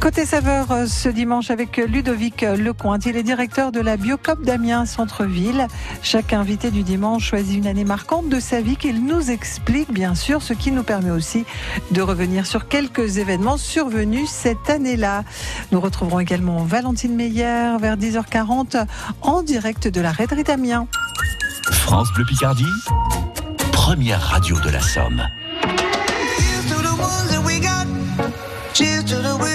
Côté saveur euh, ce dimanche avec Ludovic Lecointe. Il est directeur de la Biocop d'Amiens Centre-Ville. Chaque invité du dimanche choisit une année marquante de sa vie qu'il nous explique bien sûr, ce qui nous permet aussi de revenir sur quelques événements survenus cette année-là. Nous retrouverons également Valentine Meyer vers 10h40 en direct de la raiderie d'Amiens. France Bleu Picardie, première radio de la Somme.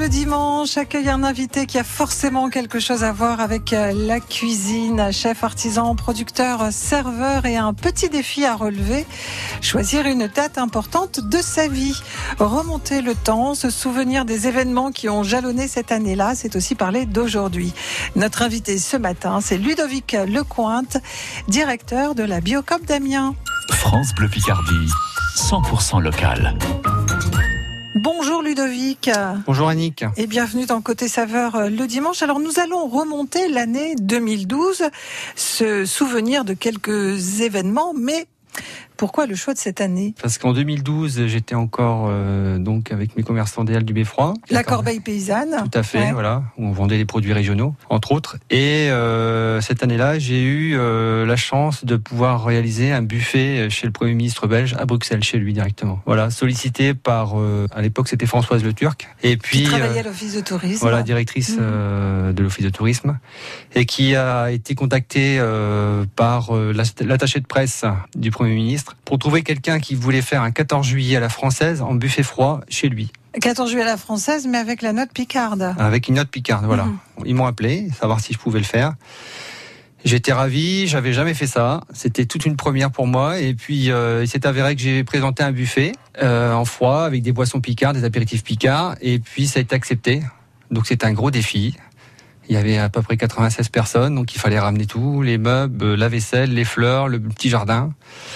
Le dimanche, accueille un invité qui a forcément quelque chose à voir avec euh, la cuisine. Chef, artisan, producteur, serveur et un petit défi à relever. Choisir une date importante de sa vie. Remonter le temps, se souvenir des événements qui ont jalonné cette année-là, c'est aussi parler d'aujourd'hui. Notre invité ce matin, c'est Ludovic Lecointe, directeur de la Biocop d'Amiens. France Bleu Picardie, 100% local. Bonjour Ludovic. Bonjour Annick. Et bienvenue dans Côté Saveur euh, le dimanche. Alors nous allons remonter l'année 2012, se souvenir de quelques événements, mais pourquoi le choix de cette année? Parce qu'en 2012, j'étais encore euh, donc avec mes commerçants des Halles du Beffroi. La corbeille paysanne. Tout à fait, Ouais. voilà, où on vendait des produits régionaux, entre autres. Et euh, cette année-là, j'ai eu euh, la chance de pouvoir réaliser un buffet chez le Premier ministre belge à Bruxelles, chez lui directement. Voilà, sollicité par, à l'époque, c'était Françoise Le Turc. Et puis, Qui travaillait à l'office de tourisme. voilà, directrice Mhm. de l'office de tourisme, et qui a été contactée par la- l'attaché de presse du Premier ministre pour trouver quelqu'un qui voulait faire un 14 juillet à la française en buffet froid chez lui, 14 juillet à la française, mais avec la note picarde. avec une note picarde. Voilà. Mhm. Ils m'ont appelé, savoir si je pouvais le faire. J'étais ravi, j'avais jamais fait ça. C'était toute une première pour moi. Et puis, euh, il s'est avéré que j'ai présenté un buffet euh, en froid avec des boissons picards, des apéritifs picards. Et puis, ça a été accepté. Donc, c'est un gros défi. Il y avait à peu près 96 personnes, donc il fallait ramener tout, les meubles, euh, la vaisselle, les fleurs, le petit jardin.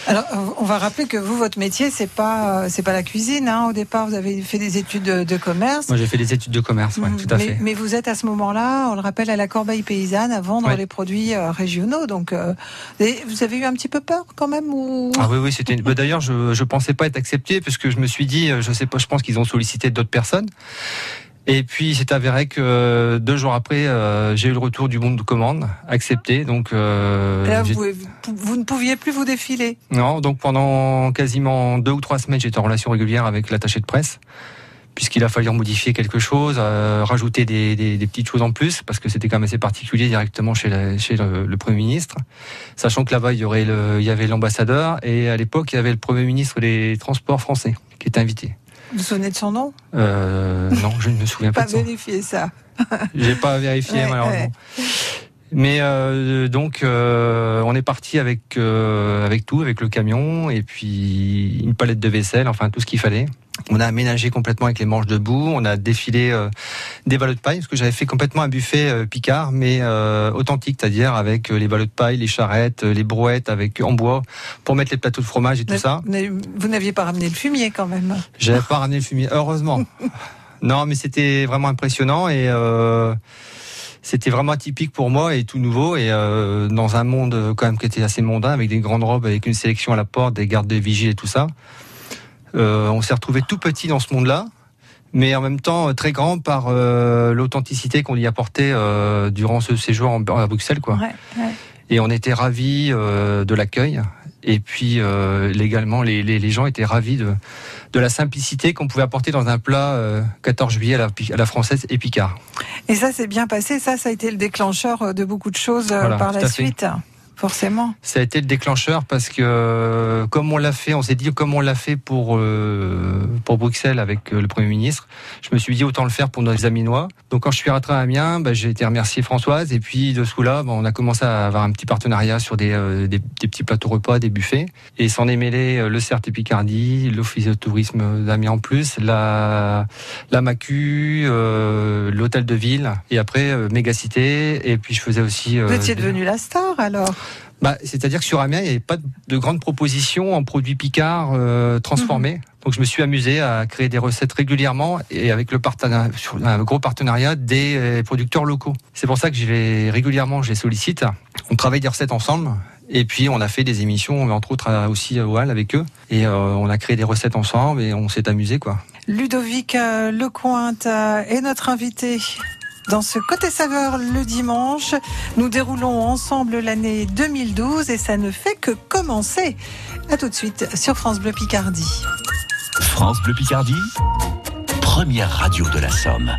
Alors, euh, on va rappeler que vous, votre métier, c'est pas, euh, c'est pas la cuisine. Hein. Au départ, vous avez fait des études de, de commerce. Moi j'ai fait des études de commerce, ouais, Mhm. tout à mais, fait. mais vous êtes à ce moment-là, on le rappelle, à la corbeille paysanne à vendre Ouais. les produits euh, régionaux. Donc, euh, vous avez eu un petit peu peur quand même ou? Ah oui, oui, c'était. une- bah, D'ailleurs, je je pensais pas être accepté parce que je me suis dit, je sais pas, je pense qu'ils ont sollicité d'autres personnes. Et puis, c'est avéré que euh, deux jours après, euh, j'ai eu le retour du bon de commande, accepté. Donc, euh, là, vous, ne pouviez plus vous défiler. non, donc pendant quasiment deux ou trois semaines, j'étais en relation régulière avec l'attaché de presse, puisqu'il a fallu modifier quelque chose, euh, rajouter des, des- des petites choses en plus, parce que c'était quand même assez particulier directement chez, la- chez le, le Premier ministre. Sachant que là-bas, il y, aurait le, il y avait l'ambassadeur, et à l'époque, il y avait le Premier ministre des Transports français, qui était invité. Vous vous souvenez de son nom? Euh, non, je ne me souviens pas Pas de ça. J'ai pas vérifié Ouais, malheureusement. ouais. Mais euh, donc euh, on est parti avec euh, avec tout, avec le camion et puis une palette de vaisselle, enfin tout ce qu'il fallait. On a aménagé complètement avec les manches debout. On a défilé euh, des ballots de paille parce que j'avais fait complètement un buffet euh, Picard, mais euh, authentique, c'est-à-dire avec les ballots de paille, les charrettes, les brouettes avec en bois pour mettre les plateaux de fromage et tout ça. Vous n'aviez pas ramené le fumier quand même. J'avais pas ramené le fumier, heureusement. non, mais c'était vraiment impressionnant et c'était vraiment atypique pour moi et tout nouveau et euh, dans un monde quand même qui était assez mondain avec des grandes robes, avec une sélection à la porte, des gardes de vigile et tout ça. Euh, on s'est retrouvé tout petit dans ce monde-là. Mais en même temps euh, très grand par euh, l'authenticité qu'on y apportait euh, durant ce séjour en- à Bruxelles, quoi. Ouais, ouais. Et on était ravis euh, de l'accueil. Et puis légalement, les, les, les gens étaient ravis de, de la simplicité qu'on pouvait apporter dans un plat euh, 14 juillet à la, pi- à la française et Picard. Et ça s'est bien passé. Ça, ça a été le déclencheur de beaucoup de choses Voilà, par la fait. Forcément. Ça a été le déclencheur parce que euh, comme on l'a fait, on s'est dit comme on l'a fait pour euh, pour Bruxelles avec euh, le Premier ministre, je me suis dit autant le faire pour nos Aminois. Donc quand je suis rentré à Amiens, bah, j'ai été remercier Françoise et puis de ce coup-là, bah, on a commencé à avoir un petit partenariat sur des, euh, des, des petits plateaux repas, des buffets et s'en est mêlé le CERT et Picardie, l'Office de tourisme d'Amiens en plus, la la Macu, euh, l'hôtel de ville et après Mégacité et puis je faisais aussi Vous étiez devenu la star alors? Bah, C'est-à-dire que sur Amiens, il n'y avait pas de grandes propositions en produits Picard euh, transformés. Donc je me suis amusé à créer des recettes régulièrement et avec le partenariat, un gros partenariat des euh, producteurs locaux. C'est pour ça que je vais régulièrement, je les sollicite. On travaille des recettes ensemble. Et puis on a fait des émissions, entre autres aussi au Hall avec eux. Et euh, on a créé des recettes ensemble et on s'est amusé quoi. Ludovic Lecointe est notre invité. Dans ce côté saveur le dimanche, nous déroulons ensemble l'année 2012 et ça ne fait que commencer. À tout de suite sur France Bleu Picardie. France Bleu Picardie, première radio de la Somme.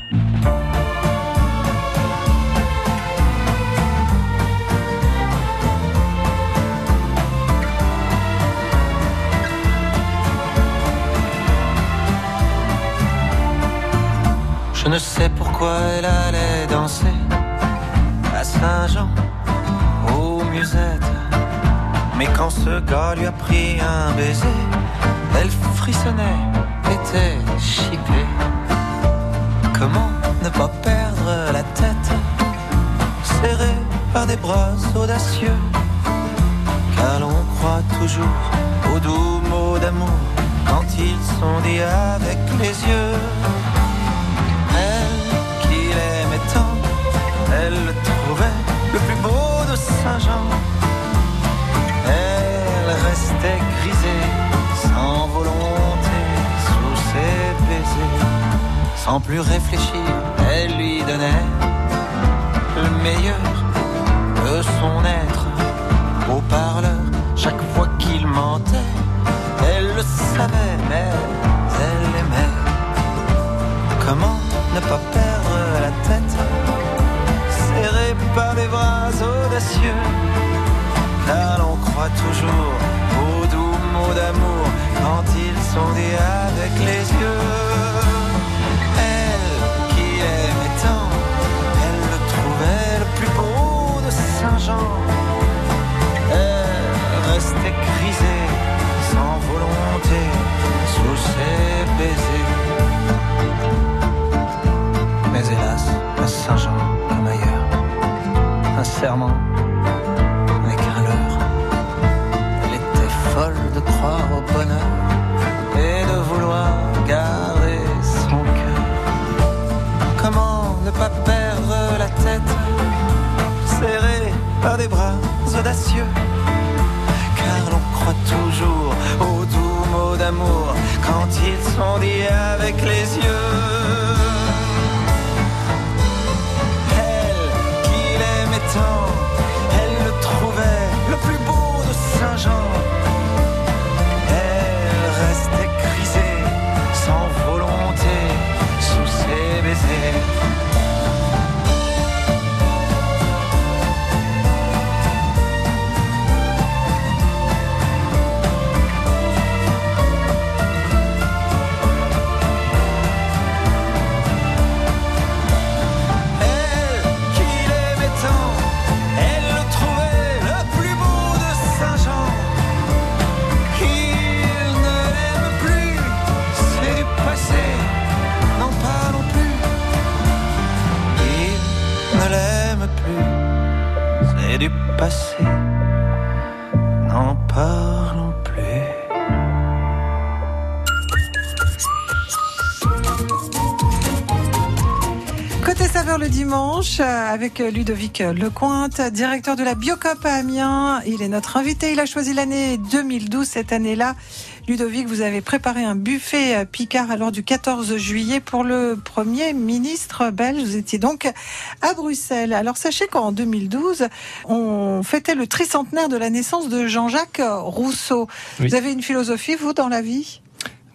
Ne sais pourquoi elle allait danser à Saint-Jean, aux musettes. Mais quand ce gars lui a pris un baiser, elle frissonnait, était chippée. Comment ne pas perdre la tête, serrée par des bras audacieux, car l'on croit toujours aux doux mots d'amour quand ils sont dits avec les yeux. Le plus beau de Saint-Jean. Elle restait grisée, sans volonté, sous ses baisers. Sans plus réfléchir, elle lui donnait le meilleur de son être. Au parleur, chaque fois qu'il mentait, elle le savait, mais elle aimait. Comment ne pas perdre audacieux Car l'on croit toujours aux doux mots d'amour Quand ils sont dits avec les yeux parlons plus. Côté saveur le dimanche, euh, avec Ludovic Lecointe, directeur de la Biocop à Amiens. Il est notre invité. Il a choisi l'année 2012, cette année-là. Ludovic, vous avez préparé un buffet Picard alors du 14 juillet pour le premier ministre belge. Vous étiez donc à Bruxelles. Alors sachez qu'en 2012, on fêtait le tricentenaire de la naissance de Jean-Jacques Rousseau. Oui. Vous avez une philosophie, vous, dans la vie?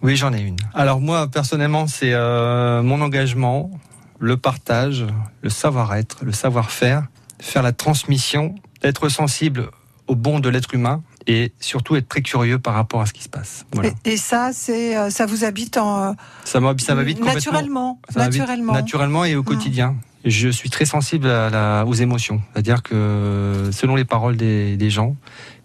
Oui, j'en ai une. Alors moi, personnellement, c'est euh, mon engagement, le partage, le savoir-être, le savoir-faire, faire la transmission, être sensible au bon de l'être humain et surtout être très curieux par rapport à ce qui se passe. Voilà. et, et ça, c'est, euh, ça vous habite en, Ça m'habite ça m'habite naturellement. Ça naturellement. Naturellement et au quotidien. Je suis très sensible à la- aux émotions. C'est-à-dire que selon les paroles des, des gens,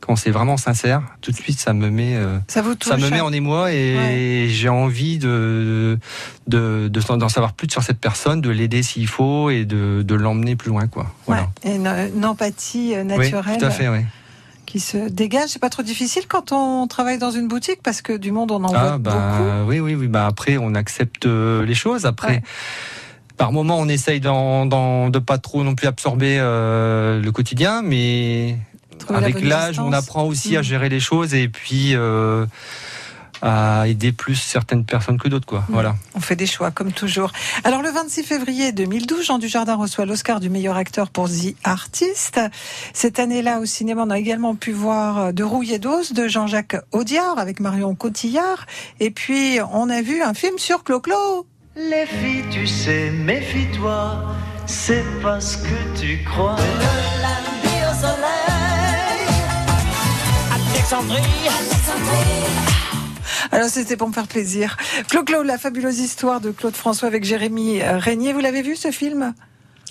quand c'est vraiment sincère, tout de suite ça me met, euh, Ça vous touche. ça me met en émoi et j'ai envie de de de- d'en savoir plus sur cette personne, de l'aider s'il faut et de, de l'emmener plus loin, quoi. Voilà. Ouais, et une, une empathie euh, Oui, naturelle tout à fait, oui. Qui se dégage. C'est pas trop difficile quand on travaille dans une boutique parce que du monde on en Ah voit beaucoup. bah oui, oui, oui. Bah après, on accepte euh, les choses. Après, Ouais. par moment, on essaye d'en- de pas trop non plus absorber euh, le quotidien, mais Trouver avec l'âge, on apprend aussi à Mm. gérer les choses et puis euh, à aider plus certaines personnes que d'autres, quoi. Mm. Voilà. On fait des choix comme toujours. Alors le 26 février 2012, Jean Dujardin reçoit l'Oscar du meilleur acteur pour The Artist. Cette année-là au cinéma, on a également pu voir euh, De rouille et d'os de Jean-Jacques Audiard avec Marion Cotillard. Et puis on a vu un film sur Clo-Clo. Les filles, tu sais, méfie-toi, c'est pas ce que tu crois. Le lundi au soleil, Alexandrie. Alors c'était pour me faire plaisir. Clo-Clo, la fabuleuse histoire de Claude François avec Jérémy euh, Régnier. Vous l'avez vu ce film?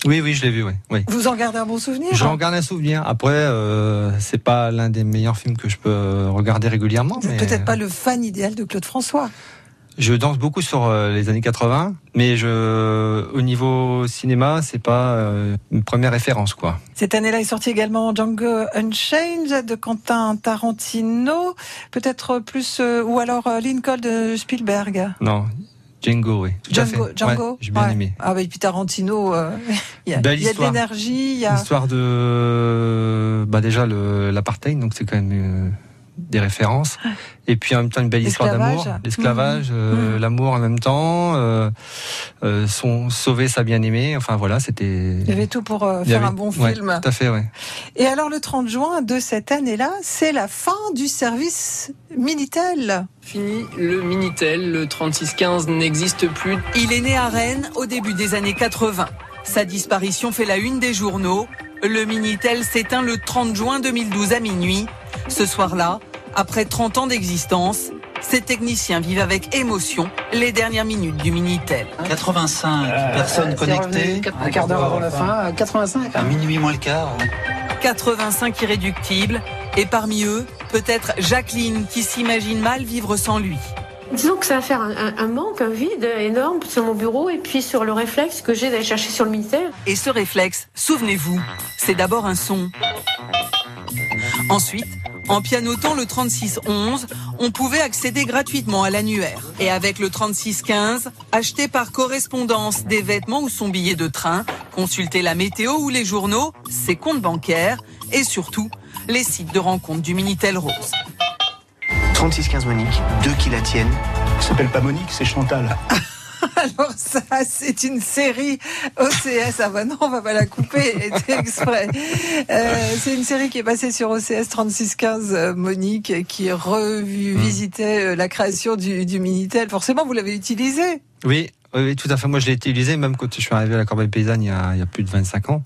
Oui, oui, je l'ai vu, oui. oui. Vous en gardez un bon souvenir J'en garde un souvenir. Après, euh, c'est pas l'un des meilleurs films que je peux regarder régulièrement. Vous mais- peut-être pas le fan idéal de Claude François. Je danse beaucoup sur euh, les années 80, mais je, au niveau cinéma, c'est pas euh, une première référence, quoi. Cette année-là est sorti également Django Unchained de Quentin Tarantino, peut-être plus euh, ou alors euh, Lincoln de Spielberg. Non, Django, oui. Tout à Django, fait. Django. Ouais, J'ai bien Ouais. aimé. Ah bah et puis Tarantino, euh, il y a, y a de l'énergie, a. L'histoire de, bah déjà le l'apartheid, donc c'est quand même euh, des références. Et puis en même temps une belle histoire d'amour, l'esclavage, euh, Mhm. l'amour en même temps, euh, euh, son, sauver sa bien-aimée. Enfin voilà, c'était. Il y avait tout pour euh, faire avait- un bon ouais, film. Tout à fait, ouais. Et alors le 30 juin de cette année-là, c'est la fin du service Minitel. Fini, le Minitel, le 3615 n'existe plus. Il est né à Rennes au début des années 80. Sa disparition fait la une des journaux. Le Minitel s'éteint le 30 juin 2012 à minuit. Ce soir-là, après 30 ans d'existence, ces techniciens vivent avec émotion les dernières minutes du Minitel. 85 personnes connectées. Un quart d'heure avant la fin, 85. À minuit moins le quart. 85 irréductibles, et parmi eux, peut-être Jacqueline qui s'imagine mal vivre sans lui. Disons que ça va faire un, un- un manque, un vide énorme sur mon bureau et puis sur le réflexe que j'ai d'aller chercher sur le Minitel. Et ce réflexe, souvenez-vous, c'est d'abord un son. Ensuite, en pianotant le 3611, on pouvait accéder gratuitement à l'annuaire. Et avec le 3615, acheter par correspondance des vêtements ou son billet de train, consulter la météo ou les journaux, ses comptes bancaires et surtout les sites de rencontre du Minitel Rose. 3615 Monique, deux qui la tiennent. Ça s'appelle pas Monique, c'est Chantal. Alors ça, c'est une série OCS. Ah bah non, on va pas la couper exprès. Euh, c'est une série qui est passée sur OCS 3615 euh, Monique, qui revisitait euh, la création du, du Minitel. Forcément, vous l'avez utilisé. Oui, oui, tout à fait. Moi, je l'ai utilisé même quand je suis arrivé à la Corbeille Paysanne il y a, il y a plus de 25 ans.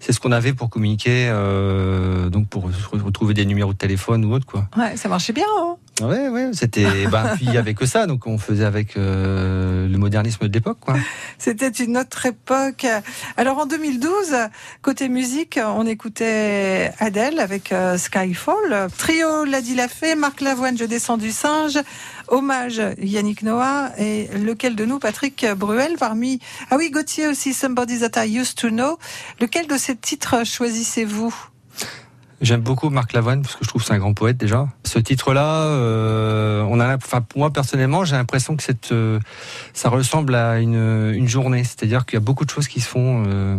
C'est ce qu'on avait pour communiquer, euh, donc pour retrouver des numéros de téléphone ou autre, quoi. Ouais, ça marchait bien. Hein Ouais, ouais, c'était. ben, puis il y avait que ça, donc on faisait avec euh, le modernisme de l'époque, quoi. C'était une autre époque. Alors en 2012, côté musique, on écoutait Adèle avec euh, Skyfall. Trio l'a dit l'a fait. Marc Lavoine, Je descends du singe. Hommage Yannick Noah et lequel de nous, Patrick Bruel, parmi ah oui Gauthier aussi, Somebody That I Used to Know. Lequel de ces titres choisissez-vous? J'aime beaucoup Marc Lavoine parce que je trouve c'est un grand poète déjà. Ce titre-là, euh, on a, enfin moi personnellement, j'ai l'impression que cette, euh, ça ressemble à une, une journée. C'est-à-dire qu'il y a beaucoup de choses qui se font, euh,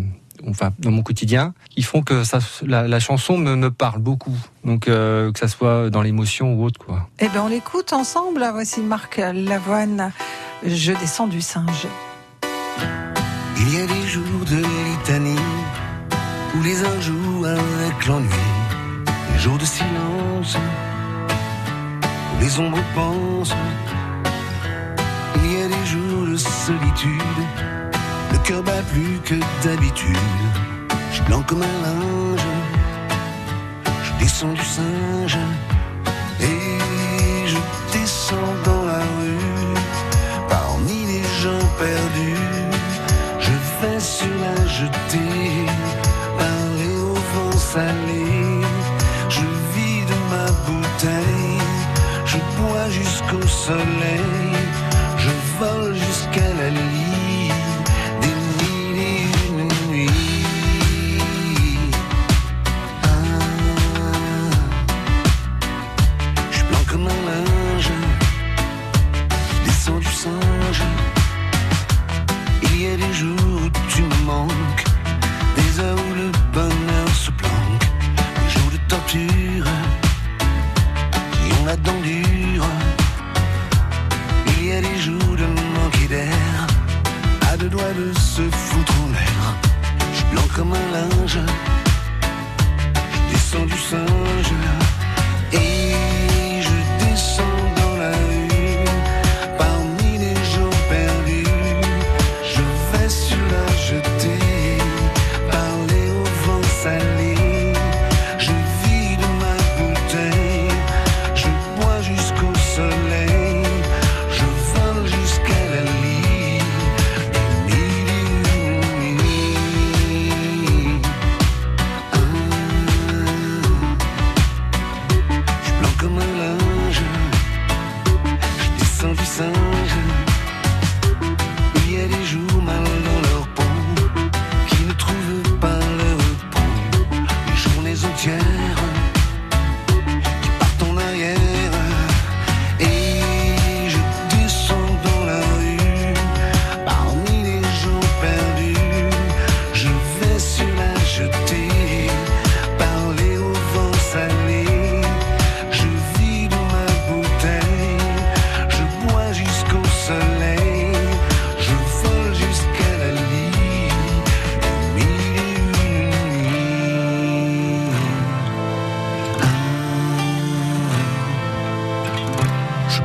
enfin dans mon quotidien, qui font que ça, la, la chanson me, me parle beaucoup. Donc euh, que ça soit dans l'émotion ou autre quoi. Eh ben on l'écoute ensemble. Voici Marc Lavoine. Je descends du singe. Il y a des jours de litanie où les uns jouent avec l'ennui, les jours de silence où les ombres pensent. Il y a des jours de solitude, cœur bat plus que d'habitude. Je suis blanc comme un linge, je descends du singe et je descends dans la rue parmi les gens perdus. Je vais sur la jetée, parler au vent salé. Je vide ma bouteille, je bois jusqu'au soleil.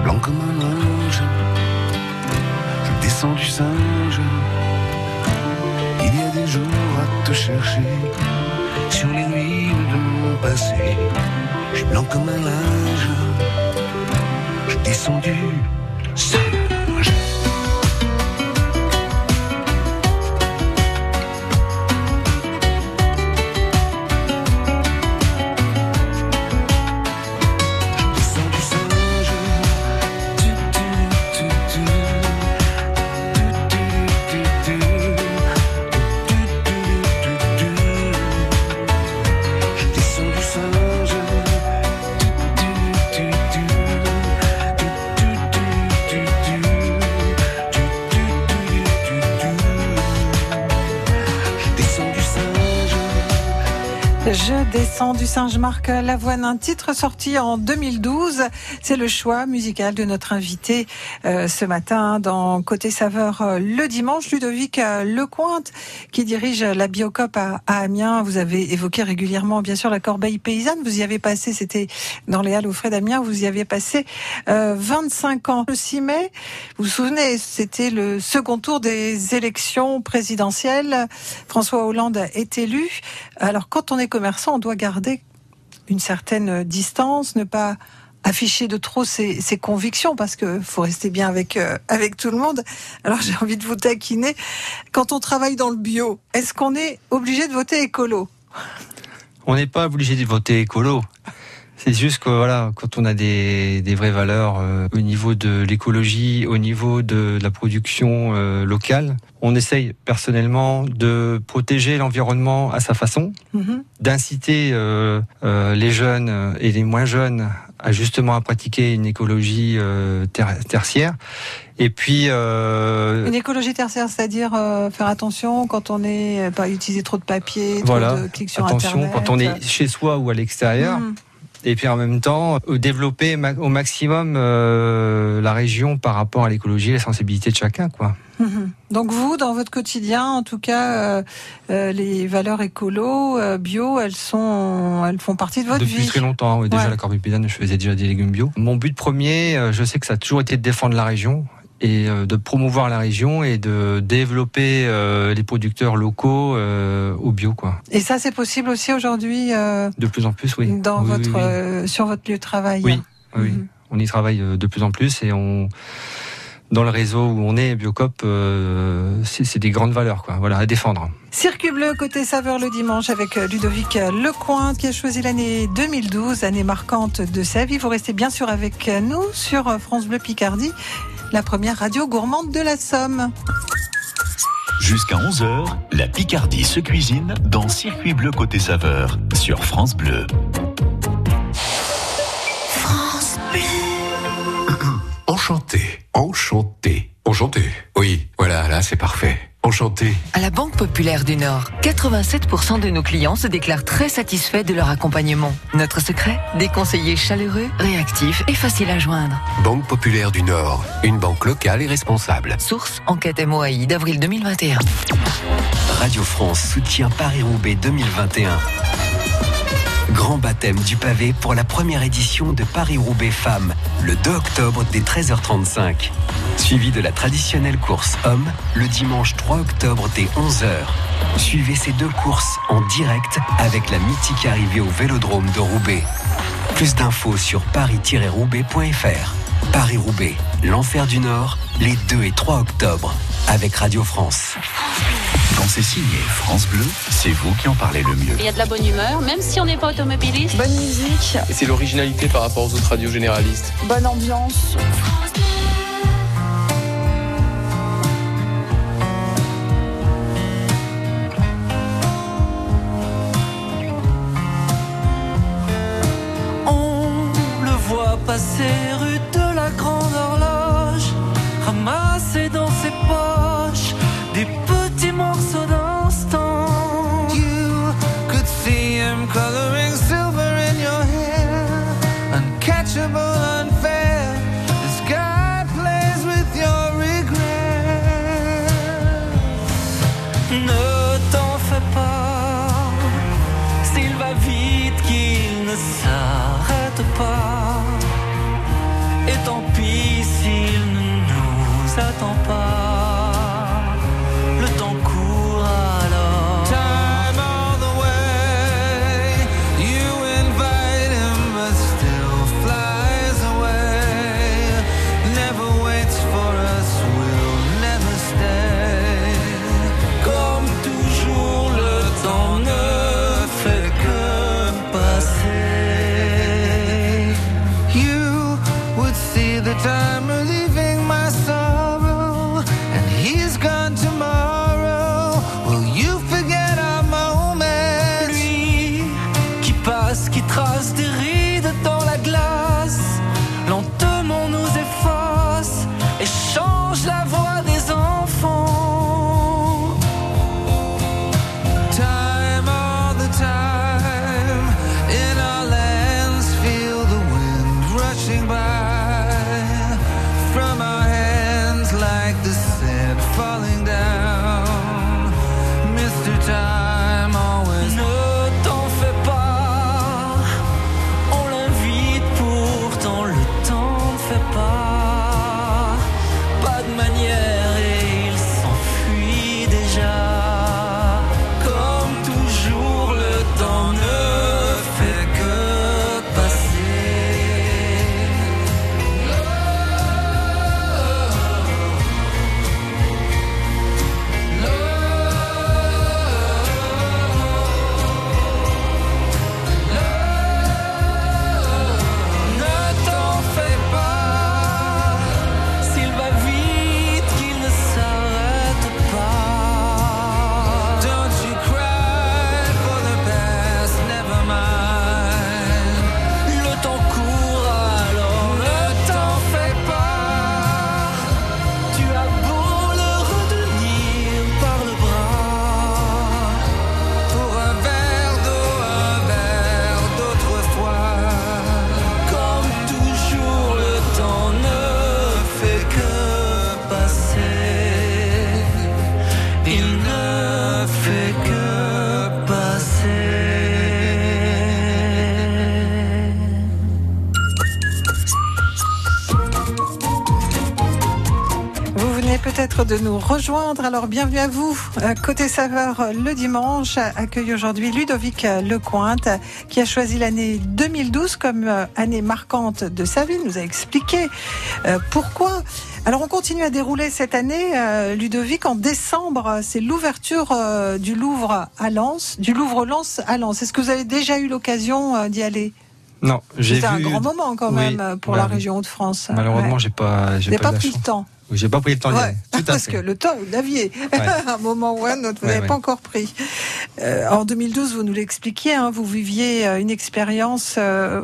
Blanc comme un linge, je descends du singe. Il y a des jours à te chercher sur les ruines de mon passé. Je suis blanc comme un linge, je descends du singe. Du Singe-Marc Lavoine, un titre sorti en 2012. C'est le choix musical de notre invité euh, ce matin dans Côté Saveur euh, le dimanche, Ludovic euh, Lecointe, qui dirige la Biocop à, Amiens. Vous avez évoqué régulièrement, bien sûr, la corbeille paysanne. Vous y avez passé, c'était dans les Halles au frais d'Amiens, vous y avez passé euh, 25 ans. Le 6 mai, vous vous souvenez, c'était le second tour des élections présidentielles. François Hollande est élu. Alors, quand on est commerçant, on doit garder une certaine distance, ne pas afficher de trop ses, ses convictions parce que faut rester bien avec euh, avec tout le monde. Alors j'ai envie de vous taquiner. Quand on travaille dans le bio, est-ce qu'on est obligé de voter écolo? On n'est pas obligé de voter écolo. C'est juste que voilà, quand on a des, des vraies valeurs euh, au niveau de l'écologie, au niveau de, la production euh, locale, on essaye personnellement de protéger l'environnement à sa façon, Mhm. d'inciter euh, les jeunes et les moins jeunes à justement à pratiquer une écologie ter- tertiaire. Et puis euh, Une écologie tertiaire, c'est-à-dire euh, faire attention quand on est pas utiliser trop de papier, trop voilà, de clics sur attention internet. quand on est chez soi ou à l'extérieur. Mhm. Et puis en même temps, euh, développer au maximum euh, la région par rapport à l'écologie et la sensibilité de chacun, quoi. Mhm. Donc vous, dans votre quotidien, en tout cas, euh, les valeurs écolo, euh, bio, elles sont, elles font partie de votre Depuis vie. très longtemps, oui, déjà Ouais. la corbeille paysanne, je faisais déjà des légumes bio. Mon but premier, je sais que ça a toujours été de défendre la région et euh, de promouvoir la région et de développer euh, les producteurs locaux euh, au bio, quoi. Et ça, c'est possible aussi aujourd'hui euh, De plus en plus, oui. dans Oui, votre, oui. sur votre lieu de travail? Oui, oui. Mhm. On y travaille de plus en plus et on dans le réseau où on est, Biocop, euh, c'est des grandes valeurs, quoi. Voilà, à défendre. Circuit bleu côté saveur le dimanche avec Ludovic Lecointe qui a choisi l'année 2012, année marquante de sa vie. Vous restez bien sûr avec nous sur France Bleu Picardie, la première radio gourmande de la Somme. Jusqu'à 11h, la Picardie se cuisine dans Circuit Bleu Côté Saveur sur France Bleu. Enchanté, enchanté, enchanté. Oui, voilà, là c'est parfait. Enchanté. À la Banque Populaire du Nord, 87% de nos clients se déclarent très satisfaits de leur accompagnement. Notre secret Des conseillers chaleureux, réactifs et faciles à joindre. Banque Populaire du Nord, une banque locale et responsable. Source Enquête MOAI d'avril 2021. Radio France soutient Paris-Roubaix 2021. Grand baptême du pavé pour la première édition de Paris-Roubaix Femmes, le 2 octobre dès 13h35. Suivi de la traditionnelle course homme, le dimanche 3 octobre dès 11h. Suivez ces deux courses en direct avec la mythique arrivée au Vélodrome de Roubaix. Plus d'infos sur paris-roubaix.fr. Paris-Roubaix, l'enfer du Nord, les 2 et 3 octobre, avec Radio France. Quand c'est signé France Bleu, c'est vous qui en parlez le mieux. Il y a de la bonne humeur, même si on n'est pas automobiliste. Bonne musique, Et c'est l'originalité par rapport aux autres radios généralistes. bonne ambiance. On le voit passer rue Grande Horloge, ramasser dans ses poches attend pas. Alors bienvenue à vous. Euh, Côté saveur, le dimanche accueille aujourd'hui Ludovic Lecointe qui a choisi l'année 2012 comme euh, année marquante de sa vie. Il nous a expliqué euh, pourquoi. Alors on continue à dérouler cette année, Ludovic, en décembre, c'est l'ouverture du Louvre à Lens, du Louvre-Lens à Lens. Est-ce que vous avez déjà eu l'occasion d'y aller? Non, j'ai vu. C'est un grand moment quand Oui, même pour bah la oui. région Hauts-de-France. Malheureusement, Ouais. j'ai pas, j'ai pas, pris le temps. Oui, J'ai pas pris le temps Ouais. Tout à parce fait. que le temps, vous l'aviez. à un moment ou à un autre, vous n'avez pas encore pris. Euh, en 2012, vous nous l'expliquiez, hein, vous viviez euh, une expérience euh,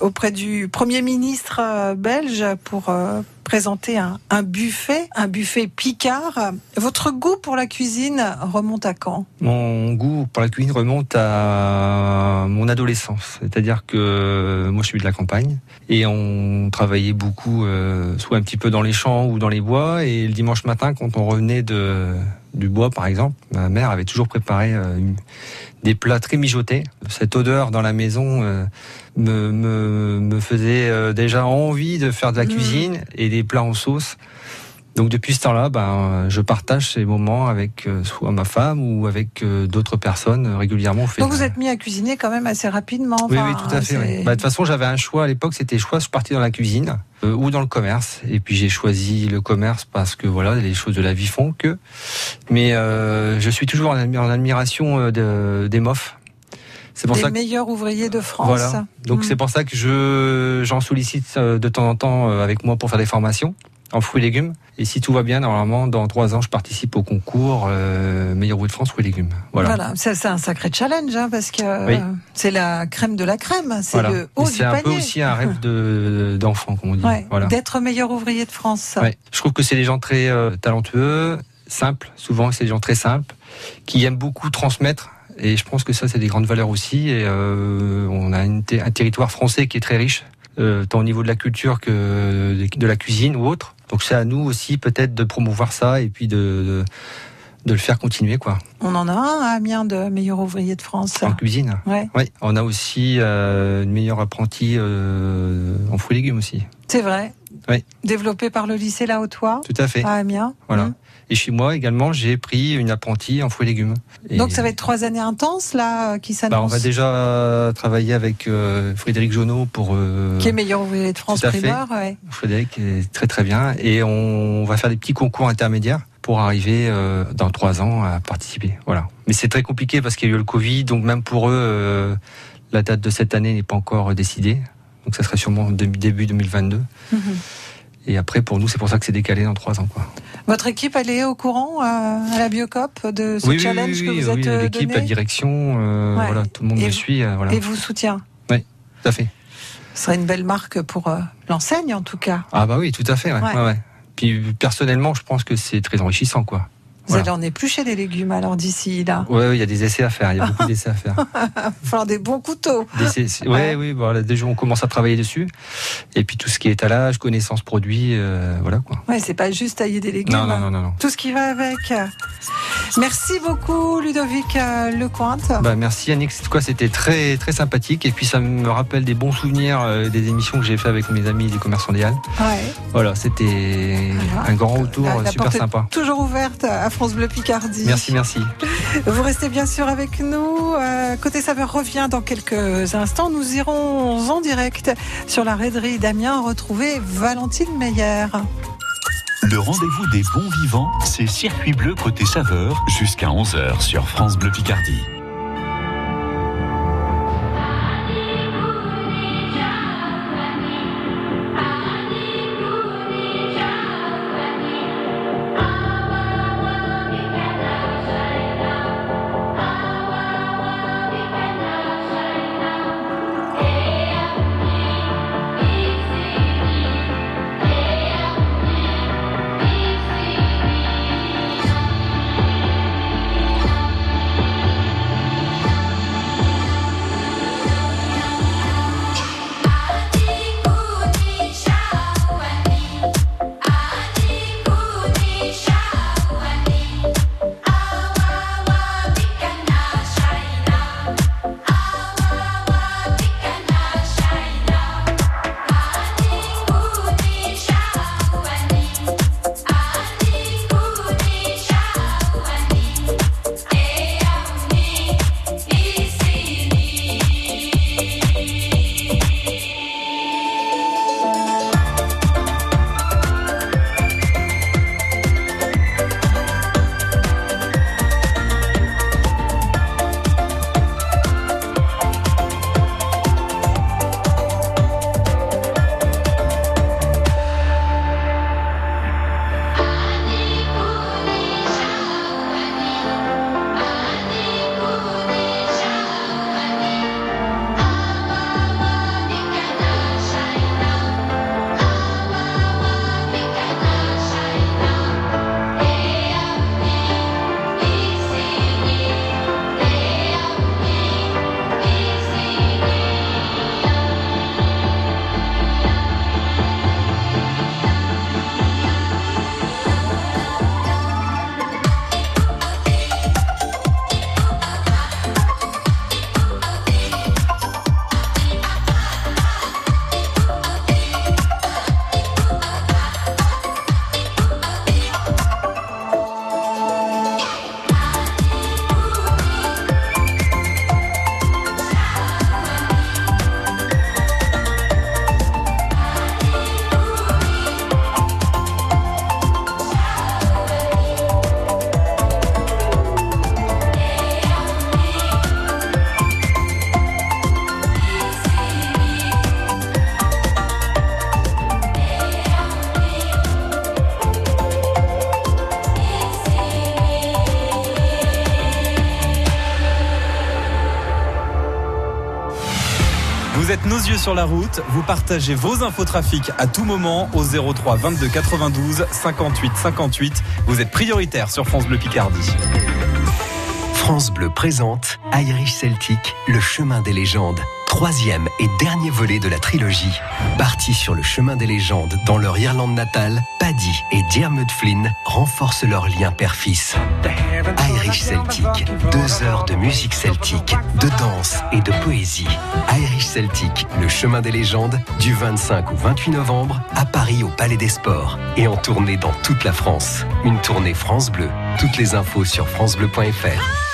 auprès du Premier ministre euh, belge pour euh, présenter un, un buffet, un buffet Picard. Votre goût pour la cuisine remonte à quand? Mon goût pour la cuisine remonte à mon adolescence. C'est-à-dire que moi, je suis de la campagne et on travaillait beaucoup, euh, soit un petit peu dans les champs ou dans les bois. Et le dimanche matin, quand on revenait du bois, par exemple, ma mère avait toujours préparé euh, des plats très mijotés. Cette odeur dans la maison euh, me, me, me faisait euh, déjà envie de faire de la Mmh. cuisine et des plats en sauce. Donc depuis ce temps-là, ben, je partage ces moments avec euh, soit ma femme ou avec euh, d'autres personnes régulièrement. Fait Donc vous êtes mis à cuisiner quand même assez rapidement. oui, enfin, oui, tout à fait. oui. Bah, De toute façon, j'avais un choix à l'époque. C'était choix, je partais dans la cuisine euh, ou dans le commerce. Et puis j'ai choisi le commerce parce que voilà, les choses de la vie font que. Mais euh, je suis toujours en, admi- en admiration de, des MOF. C'est pour des ça que meilleurs ouvriers de France. voilà. Donc Mm. c'est pour ça que je j'en sollicite euh, de temps en temps euh, avec moi pour faire des formations en fruits et légumes. Et si tout va bien, normalement, dans trois ans, je participe au concours euh, meilleur goût de France fruits et légumes. Voilà. Voilà, c'est un sacré challenge hein, parce que Oui. c'est la crème de la crème, c'est Voilà. le haut du C'est un panier. peu aussi un rêve de d'enfant, comme on dit. Ouais, Voilà. D'être meilleur ouvrier de France. Ouais. Je trouve que c'est des gens très euh, talentueux, simples. Souvent, c'est des gens très simples qui aiment beaucoup transmettre. Et je pense que ça, c'est des grandes valeurs aussi. Et euh, on a une un territoire français qui est très riche, euh, tant au niveau de la culture que de la cuisine ou autre. Donc c'est à nous aussi peut-être de promouvoir ça et puis de, de, de le faire continuer quoi. On en a un à Amiens de meilleur ouvrier de France. En cuisine. Ouais. Oui. On a aussi euh, une meilleure apprentie euh, en fruits et légumes aussi. C'est vrai. Oui. Développé par le lycée La Haute-Oie Tout à fait. à Amiens. Voilà. Mm. Et chez moi également, j'ai pris une apprentie en fruits et légumes. Et- Donc ça va être trois années intenses là euh, qui Bah, on s'annoncent. va déjà travailler avec euh, Frédéric Jonot pour. euh, Qui est meilleur ouvrier de France primeur. ouais. Frédéric est très très bien. Et on va faire des petits concours intermédiaires pour arriver euh, dans trois ans à participer. Voilà. Mais c'est très compliqué parce qu'il y a eu le Covid, donc même pour eux, euh, la date de cette année n'est pas encore décidée. Donc ça serait sûrement début 2022. Mhm. Et après, pour nous, c'est pour ça que c'est décalé dans trois ans. Quoi. Votre équipe, elle est au courant euh, à la Biocop de ce oui, oui, challenge oui, que vous êtes euh, l'équipe, la donné direction, euh, Ouais. voilà, tout le monde Et me vous- suit. euh, voilà. et vous soutient. Oui, tout à fait. Ce serait une belle marque pour l'enseigne en tout cas. Ah bah oui, tout à fait. Ouais, ouais. Puis personnellement, je pense que c'est très enrichissant, quoi. Vous Voilà. allez en éplucher des légumes alors d'ici là. Ouais, il y a des essais à faire. Il y a beaucoup d'essais à faire. Il va falloir des bons couteaux. C'est- ouais, oui, voilà, déjà on commence à travailler dessus. Et puis tout ce qui est étalage, connaissance produit, euh, voilà quoi. Ouais, c'est pas juste tailler des légumes. Non, non, non, non, non. Tout ce qui va avec. Merci beaucoup Ludovic euh, Lecointe. Bah merci Yannick, en tout cas c'était très très sympathique et puis ça me rappelle des bons souvenirs euh, des émissions que j'ai fait avec mes amis des commerçants des Halles. Ouais. Voilà, c'était un grand retour La- la super sympa. Toujours ouverte à France Bleu Picardie. Merci, merci. Vous restez bien sûr avec nous. Euh, Côté saveur revient dans quelques instants. Nous irons en direct sur la raiderie d'Amiens retrouver Valentine Meyer. Le rendez-vous des bons vivants, c'est Circuit Bleu côté saveur jusqu'à 11h sur France Bleu Picardie. Nos yeux sur la route. Vous partagez vos infos trafic à tout moment au 03 22 92 58 58. Vous êtes prioritaire sur France Bleu Picardie. France Bleu présente Irish Celtic, le chemin des légendes. Troisième et dernier volet de la trilogie. Partis sur le chemin des légendes dans leur Irlande natale, Paddy et Diarmuid Flynn renforcent leur lien père-fils. Irish Celtic, deux heures de musique celtique, de danse et de poésie. Irish Celtic, le chemin des légendes, du 25 au 28 novembre à Paris au Palais des Sports et en tournée dans toute la France. Une tournée France Bleu. Toutes les infos sur francebleu.fr.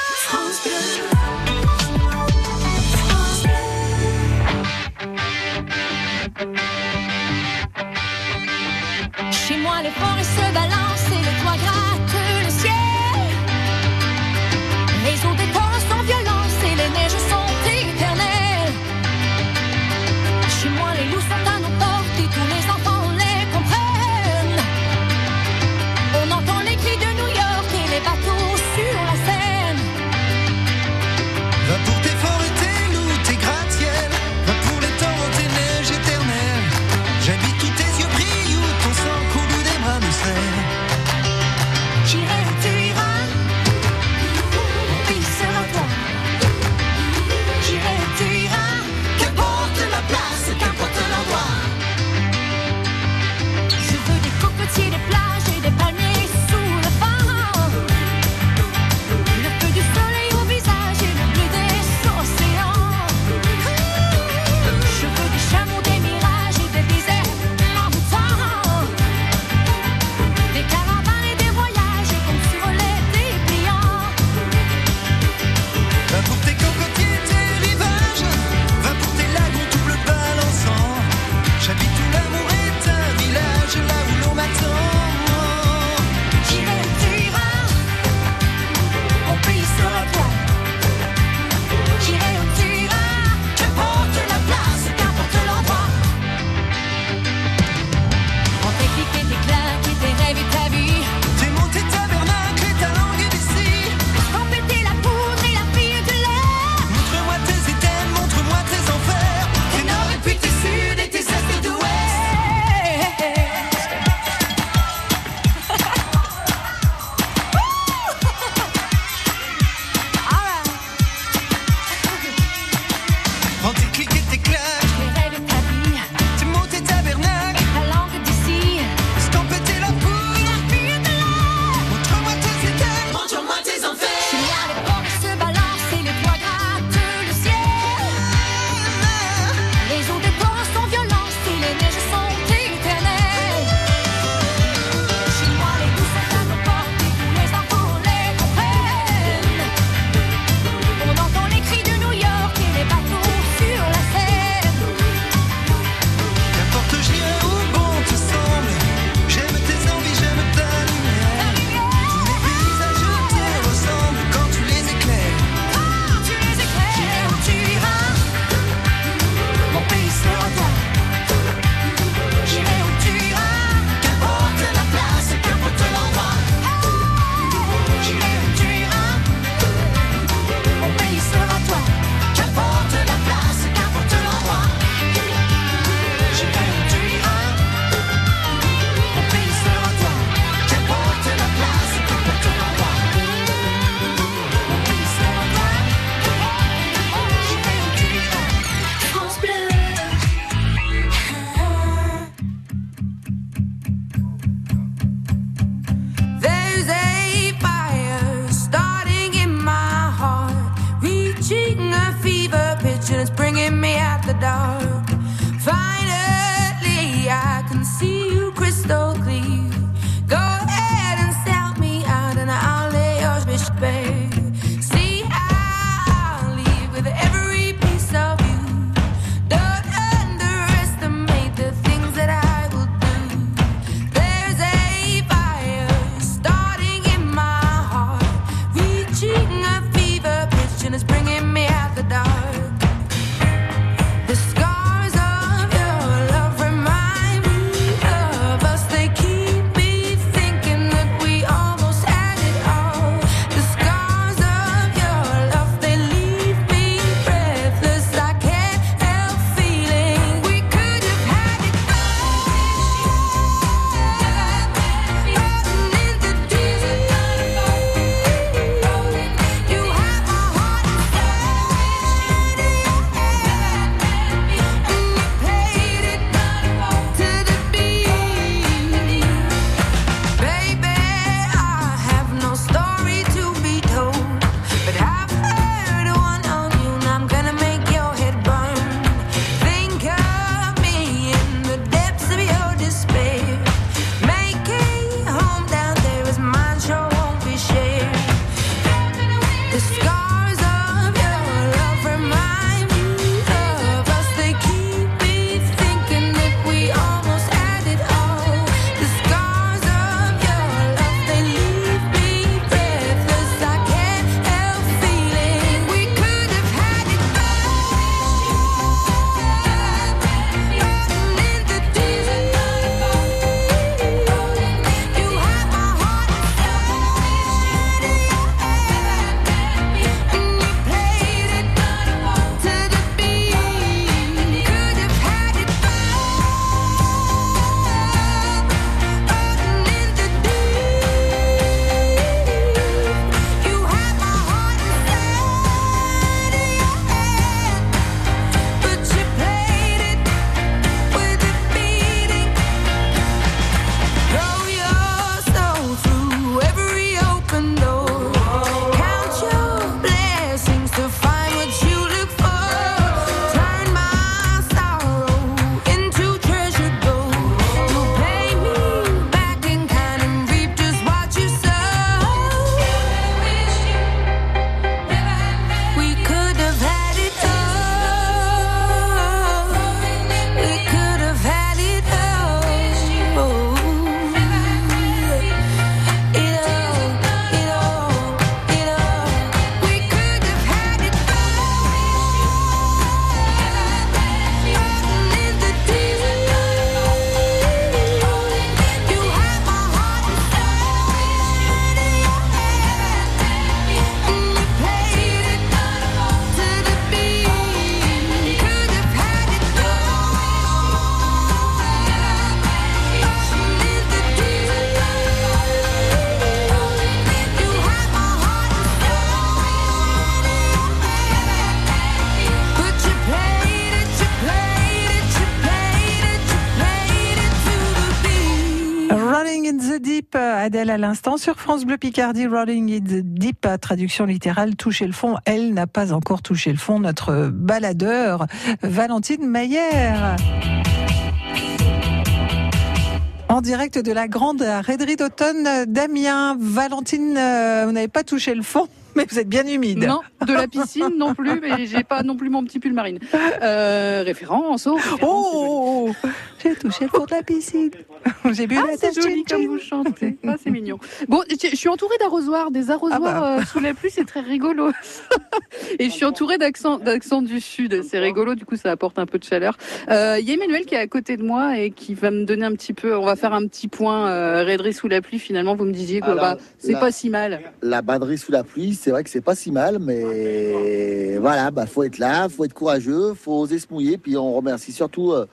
l'instant, sur France Bleu Picardie, Rolling in the Deep, traduction littérale, toucher le fond. Elle n'a pas encore touché le fond, notre baladeur, Valentine Maillère. En direct de la grande raiderie d'automne d'Amiens. Valentine, euh, vous n'avez pas touché le fond, mais vous êtes bien humide. Non, de la piscine non plus, mais j'ai pas non plus mon petit pull marine. Euh, référence, oh, référence, Oh, j'ai touché le fond de la piscine. J'ai bu Ah, la c'est joli comme vous chantez. Ah, c'est mignon. Bon, je suis entourée d'arrosoirs, des arrosoirs Ah bah. euh, sous la pluie, c'est très rigolo. Et je suis entourée d'accents, d'accents du sud, c'est rigolo. Du coup, ça apporte un peu de chaleur. Euh, Il y a Emmanuel qui est à côté de moi et qui va me donner un petit peu. On va faire un petit point euh, raiderie sous la pluie. Finalement, vous me disiez que Alors, bah, c'est la- pas si mal. La baderie sous la pluie, c'est vrai que c'est pas si mal, mais voilà, bah faut être là, faut être courageux, faut oser se mouiller, puis on remercie surtout euh,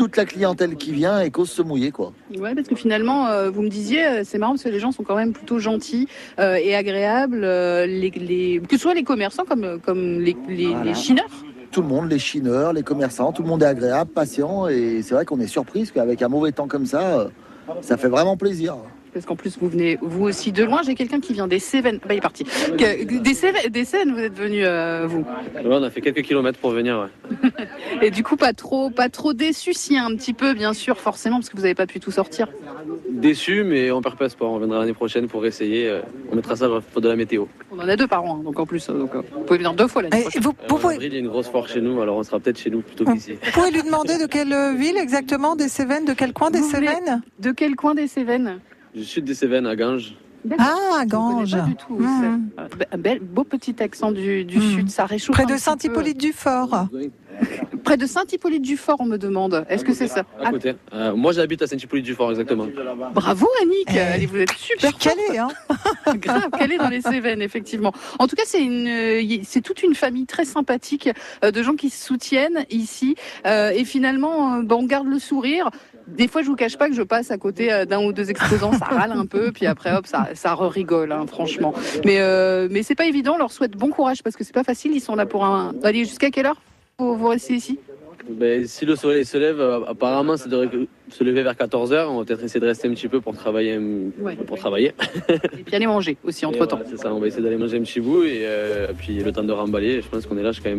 toute la clientèle qui vient et qu'ose se mouiller, quoi. Ouais, parce que finalement, euh, vous me disiez, euh, c'est marrant parce que les gens sont quand même plutôt gentils euh, et agréables, euh, les, les- que ce soit les commerçants comme, comme les, les, Voilà. les chineurs. Tout le monde, les chineurs, les commerçants, tout le monde est agréable, patient, et c'est vrai qu'on est surpris, parce qu'avec un mauvais temps comme ça, ça fait vraiment plaisir. Parce qu'en plus, vous venez vous aussi de loin. J'ai quelqu'un qui vient des Cévennes. Bah, il est parti. Des Cévennes, des Cévennes, vous êtes venu, euh, vous. Ouais, on a fait quelques kilomètres pour venir. Ouais. Et du coup, pas trop, pas trop déçu, si un petit peu, bien sûr, forcément, parce que vous n'avez pas pu tout sortir. Déçu, mais on perd pas espoir. On viendra l'année prochaine pour essayer. euh, On mettra ça pour de la météo. On en a deux par an, hein, donc en plus, euh, donc, vous pouvez venir deux fois l'année prochaine. Vous, en avril, il y a une grosse foire chez nous, alors on sera peut-être chez nous plutôt qu'ici. Vous pouvez lui demander de quelle ville exactement Des Cévennes De quel coin des Vous Cévennes? De quel coin des Cévennes? Du sud des Cévennes, à Ganges. Ah, Ganges. Pas du tout. Euh, Un bel, beau petit accent du, du Mhm. sud, ça réchauffe. Près de Saint-Hippolyte-du-Fort. peu. Près de Saint-Hippolyte-du-Fort, on me demande. Est-ce que c'est ça? À Ah, côté. Euh, moi, j'habite à Saint-Hippolyte-du-Fort, exactement. Bravo Annick, Eh, vous êtes super calée, hein Grave, calée dans les Cévennes, effectivement. En tout cas, c'est une, euh, c'est toute une famille très sympathique euh, de gens qui se soutiennent ici. Euh, et finalement, euh, bah, on garde le sourire. Des fois, je vous cache pas que je passe à côté euh, d'un ou deux exposants, ça râle un peu, puis après, hop, ça, ça rigole, hein, franchement. Mais, euh, mais c'est pas évident. On leur souhaite bon courage parce que c'est pas facile. Ils sont là pour un. Allez, jusqu'à quelle heure vous, vous restez ici? Ben, si le soleil se lève, euh, apparemment, ça devrait se lever vers 14h. On va peut-être essayer de rester un petit peu pour travailler. Ouais. Pour travailler. Et puis aller manger aussi entre temps. Et voilà, c'est ça, on va essayer d'aller manger un petit bout et euh, puis le temps de remballer. Je pense qu'on est là jusqu'à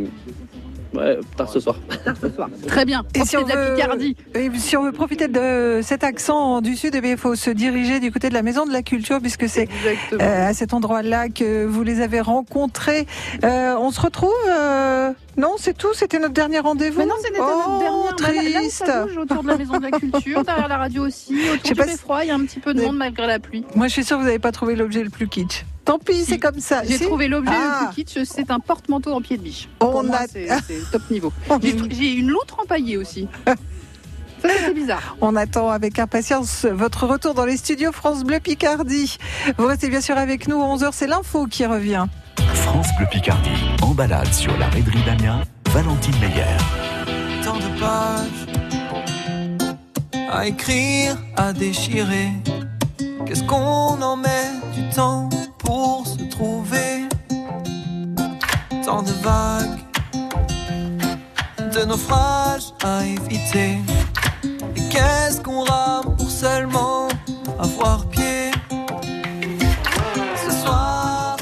Ouais, tard ce soir. Très bien. Et si on, de la veut, Picardie. et si on veut profiter de cet accent du Sud, eh bien, il faut se diriger du côté de la Maison de la Culture, puisque c'est euh, à cet endroit-là que vous les avez rencontrés. Euh, on se retrouve euh, Non, c'est tout C'était notre dernier rendez-vous Mais non, c'était oh, notre dernière. Bah, là- Là triste. ça bouge autour de la maison de la culture, derrière la radio aussi, Je sais autour du pas si- beffroi, il y a un petit peu de monde malgré la pluie. Moi, je suis sûre que vous n'avez pas trouvé l'objet le plus kitsch. Tant pis, c'est comme ça. J'ai Si trouvé l'objet Ah. le plus kitsch, c'est un porte-manteau en pied de biche. On Pour moi, a- c'est top niveau. J'ai J'ai une loutre empaillée aussi. Ça, c'est bizarre. On attend avec impatience votre retour dans les studios France Bleu Picardie. Vous restez bien sûr avec nous. 11h, c'est l'info qui revient. France Bleu Picardie, en balade sur la raiderie d'Amiens, Valentine Meyer. tant de pages à écrire, à déchirer. Qu'est-ce qu'on en met du temps pour se trouver? Tant de vagues, de naufrages à éviter. Et qu'est-ce qu'on rame pour seulement avoir pied? Ce soir,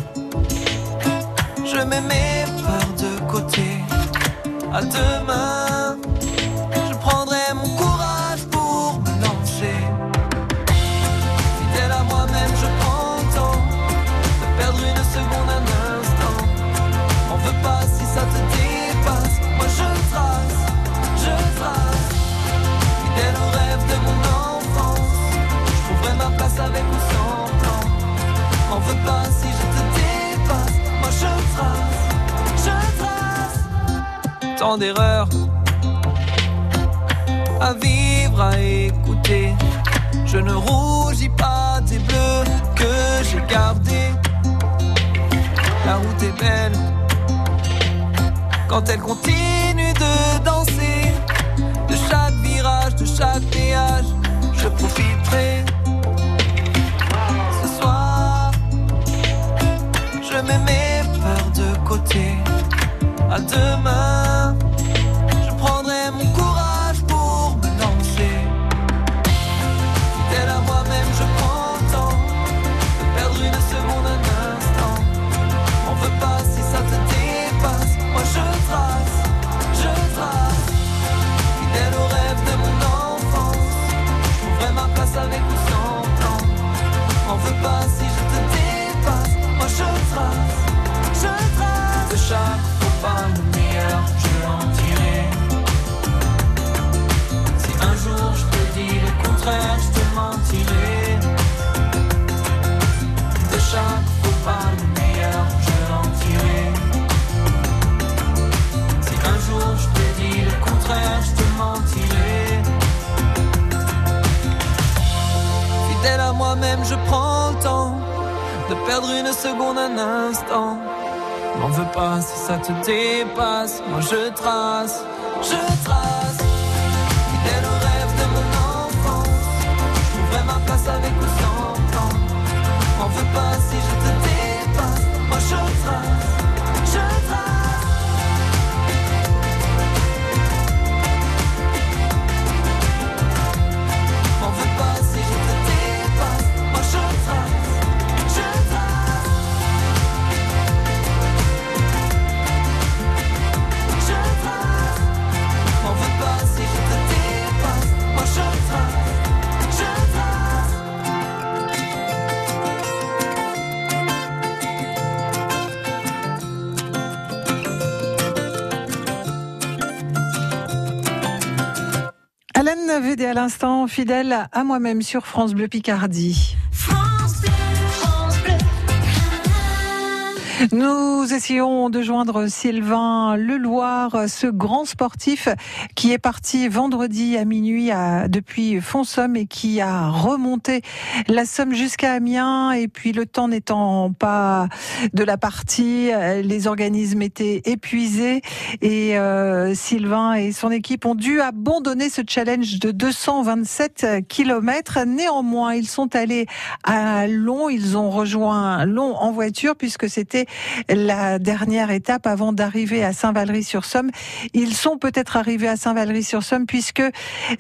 je mets mes peurs de côté. À demain, tant d'erreurs à vivre, à écouter. Je ne rougis pas des bleus que j'ai gardés. La route est belle quand elle continue de danser. De chaque virage, de chaque péage, je profiterai. Ce soir, je mets mes peurs de côté. À demain, Védé à l'instant, fidèle à moi-même sur France Bleu Picardie. Nous essayons de joindre Sylvain Leloir, ce grand sportif qui est parti vendredi à minuit à- depuis Fonsomme et qui a remonté la Somme jusqu'à Amiens. Et puis le temps n'étant pas de la partie, les organismes étaient épuisés et euh, Sylvain et son équipe ont dû abandonner ce challenge de 227 kilomètres. Néanmoins, ils sont allés à Long, ils ont rejoint Long en voiture puisque c'était la dernière étape avant d'arriver à Saint-Valery-sur-Somme. Ils sont peut-être arrivés à Saint-Valery-sur-Somme puisque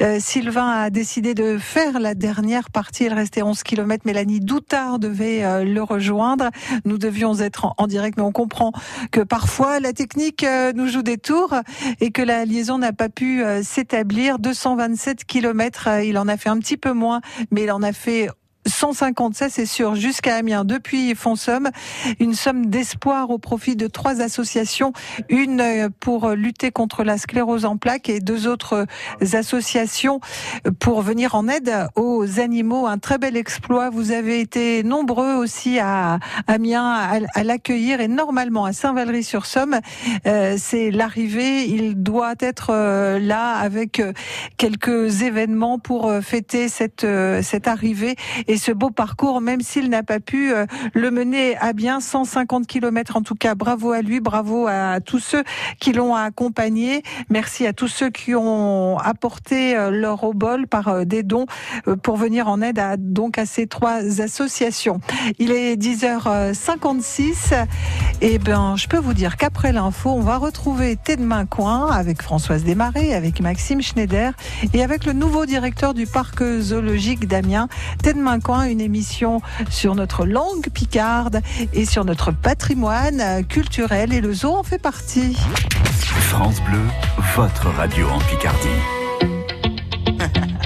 euh, Sylvain a décidé de faire la dernière partie. Il restait 11 km. Mélanie Doutard devait euh, le rejoindre. Nous devions être en, direct, mais on comprend que parfois la technique euh, nous joue des tours et que la liaison n'a pas pu s'établir. 227 km, il en a fait un petit peu moins, mais il en a fait 150, ça c'est sûr, jusqu'à Amiens, depuis Fonsomme. Une somme d'espoir au profit de trois associations. Une euh, pour lutter contre la sclérose en plaques et deux autres euh, associations pour venir en aide aux animaux. Un très bel exploit. Vous avez été nombreux aussi à Amiens à, l'accueillir et normalement à Saint-Valery-sur-Somme, euh, c'est l'arrivée. Il doit être là avec quelques événements pour fêter cette, cette arrivée ce beau parcours, même s'il n'a pas pu euh, le mener à bien 150 km. En tout cas, bravo à lui, bravo à tous ceux qui l'ont accompagné. Merci à tous ceux qui ont apporté leur obol par euh, des dons euh, pour venir en aide à, donc à ces trois associations. Il est 10h56 et eh ben je peux vous dire qu'après l'info, on va retrouver Tedemain Coin avec Françoise Desmarais, avec Maxime Schneider et avec le nouveau directeur du parc zoologique d'Amiens, Tedemain une émission sur notre langue picarde et sur notre patrimoine culturel. Et le zoo en fait partie. France Bleu, votre radio en Picardie.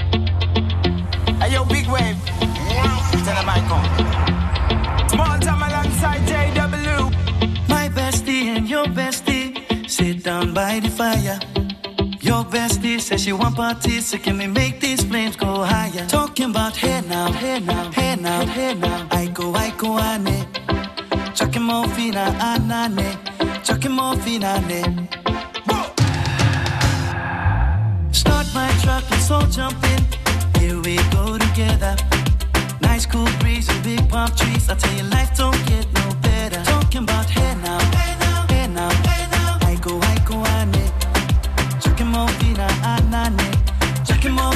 Your bestie says she want parties, so can we make these flames go higher? Talking about hey now, hey now, hey now, hey now. I go, I go, ane. Chucking more fina, anane. Chucking more fina, ne. Start my truck, let's all jump in. Here we go together. Nice cool breeze and big palm trees. I tell you, life don't get no better. Talking about hey now, Come on.